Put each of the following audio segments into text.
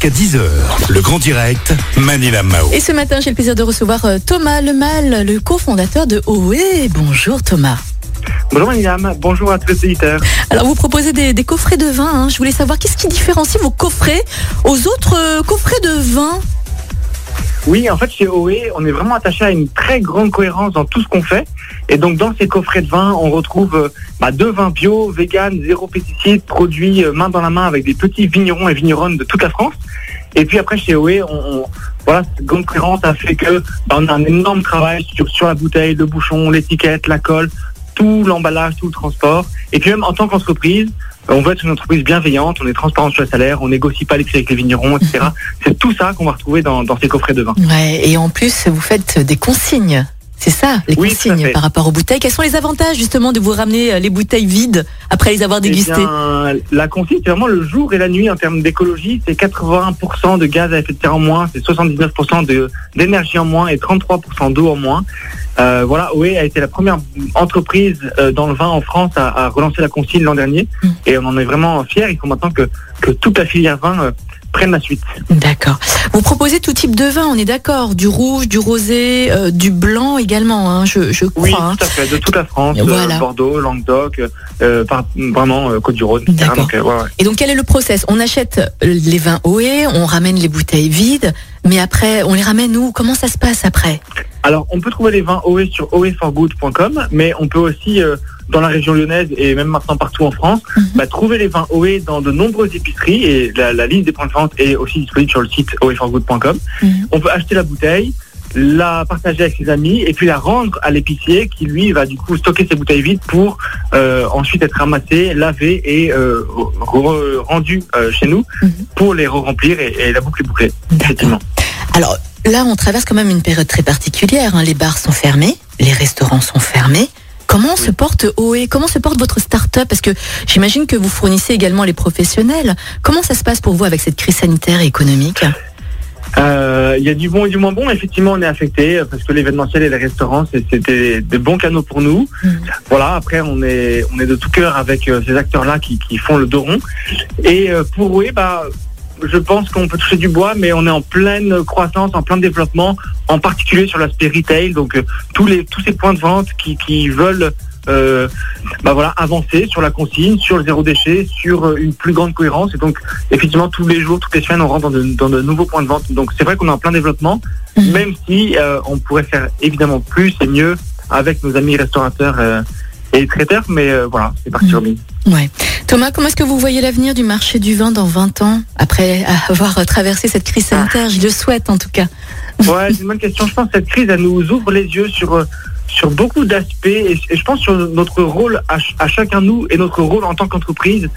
jusqu'à 10h. Le grand direct, Manila Mao. Et ce matin, j'ai le plaisir de recevoir euh, Thomas Lemal, le cofondateur de OE. Bonjour Thomas. Bonjour Maniam, bonjour à tous les éditeurs. Alors vous proposez des, des coffrets de vin. hein. Je voulais savoir qu'est-ce qui différencie vos coffrets aux autres euh, coffrets de vin? Oui, en fait, chez OE, on est vraiment attaché à une très grande cohérence dans tout ce qu'on fait. Et donc, dans ces coffrets de vin, on retrouve euh, bah, deux vins bio, vegan, zéro pesticides, produits euh, main dans la main avec des petits vignerons et vigneronnes de toute la France. Et puis après, chez OE, voilà, cette grande cohérence a fait que bah, a un énorme travail sur la bouteille, le bouchon, l'étiquette, la colle, tout l'emballage, tout le transport. Et puis même en tant qu'entreprise, on veut être une entreprise bienveillante, on est transparent sur le salaire, on négocie pas les prix avec les vignerons, etc. C'est tout ça qu'on va retrouver dans, ces coffrets de vin. Et en plus, vous faites des consignes. C'est ça, les Oui, consignes par rapport aux bouteilles. Quels sont les avantages justement de vous ramener euh, les bouteilles vides après les avoir Eh dégustées? bien, la consigne, c'est vraiment le jour et la nuit en termes d'écologie. C'est 80% de gaz à effet de serre en moins, c'est 79% de- d'énergie en moins et 33% d'eau en moins. Euh, voilà, OE a été la première entreprise euh, dans le vin en France à, à relancer la consigne l'an dernier. Mm. Et on en est vraiment fiers. Il faut maintenant que, que toute la filière vin euh, prenne la suite. D'accord. Vous proposez tout type de vin, on est d'accord Du rouge, du rosé, euh, du blanc également, hein, je, je crois. Oui, hein. tout à fait, de toute la France, Voilà. euh, Bordeaux, Languedoc, euh, par- vraiment Côte-du-Rhône, etc. D'accord. Donc, ouais, ouais. Et donc quel est le process? On achète les vins OE, on ramène les bouteilles vides, mais après on les ramène où? Comment ça se passe après? Alors, on peut trouver les vins OE sur oeforgood.com, mais on peut aussi, dans la région lyonnaise et même maintenant partout en France, bah, trouver les vins OE dans de nombreuses épiceries et la, la liste des points de vente est aussi disponible sur le site oeforgood.com. Mhm. On peut acheter la bouteille, la partager avec ses amis et puis la rendre à l'épicier qui lui va du coup stocker ses bouteilles vides pour euh, ensuite être ramassées, lavées et euh, re- rendues euh, chez nous Mhm. pour les re-remplir et, et la boucle est bouclée. Effectivement. Alors là, on traverse quand même une période très particulière. hein. Les bars sont fermés, les restaurants sont fermés. Comment se porte OE Comment se porte votre start-up? Parce que j'imagine que vous fournissez également les professionnels. Comment ça se passe pour vous avec cette crise sanitaire et économique? Euh, Il y a du bon et du moins bon. Effectivement, on est affecté euh, parce que l'événementiel et les restaurants, c'est- c'était des bons canaux pour nous. Mhm. Voilà. Après, on est on est de tout cœur avec euh, ces acteurs-là qui, qui font le dos rond. Et pour oui, bah, je pense qu'on peut toucher du bois, mais on est en pleine croissance, en plein développement, en particulier sur l'aspect retail. Donc euh, tous les tous ces points de vente qui, qui veulent euh, bah voilà, avancer sur la consigne, sur le zéro déchet, sur euh, une plus grande cohérence. Et donc, effectivement, tous les jours, toutes les semaines, on rentre dans de, dans de nouveaux points de vente. Donc, c'est vrai qu'on est en plein développement, Mhm. même si euh, on pourrait faire évidemment plus et mieux avec nos amis restaurateurs euh, et traiteurs. Mais euh, voilà, c'est parti. Robin. Ouais. Thomas, comment est-ce que vous voyez l'avenir du marché du vin dans 20 ans, après avoir traversé cette crise sanitaire? Je le souhaite en tout cas. Ouais, c'est une bonne question. Je pense que cette crise, elle nous ouvre les yeux sur euh, sur beaucoup d'aspects et, je pense sur notre rôle à, ch- à chacun de nous et notre rôle en tant qu'entreprise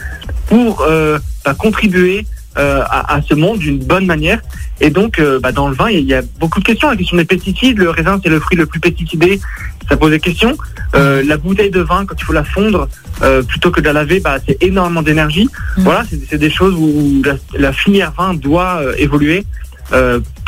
pour euh, bah, contribuer euh, à, ce monde d'une bonne manière. Et donc, bah, dans le vin, il y a beaucoup de questions. La question des pesticides, le raisin, c'est le fruit le plus pesticidé. Ça pose des questions. Euh, la bouteille de vin, quand il faut la fondre, euh, plutôt que de la laver, bah, c'est énormément d'énergie. Mhm. Voilà, c'est des choses où la, la filière vin doit euh, évoluer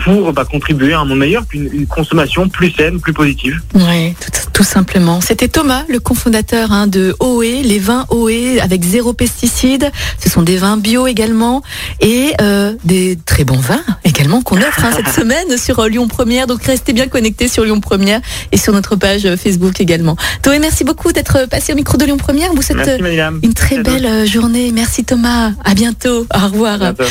pour bah, contribuer à un monde meilleur, une, une consommation plus saine, plus positive. Oui, tout, tout simplement. C'était Thomas, le cofondateur hein, de OE, les vins OE avec zéro pesticide. Ce sont des vins bio également et euh, des très bons vins également qu'on offre hein, cette semaine sur euh, Lyon Première. Donc restez bien connectés sur Lyon Première et sur notre page euh, Facebook également. Thomas, merci beaucoup d'être passé au micro de Lyon Première. Vous souhaite Merci, euh, une très belle journée. Merci Thomas. À bientôt. Au revoir. À bientôt.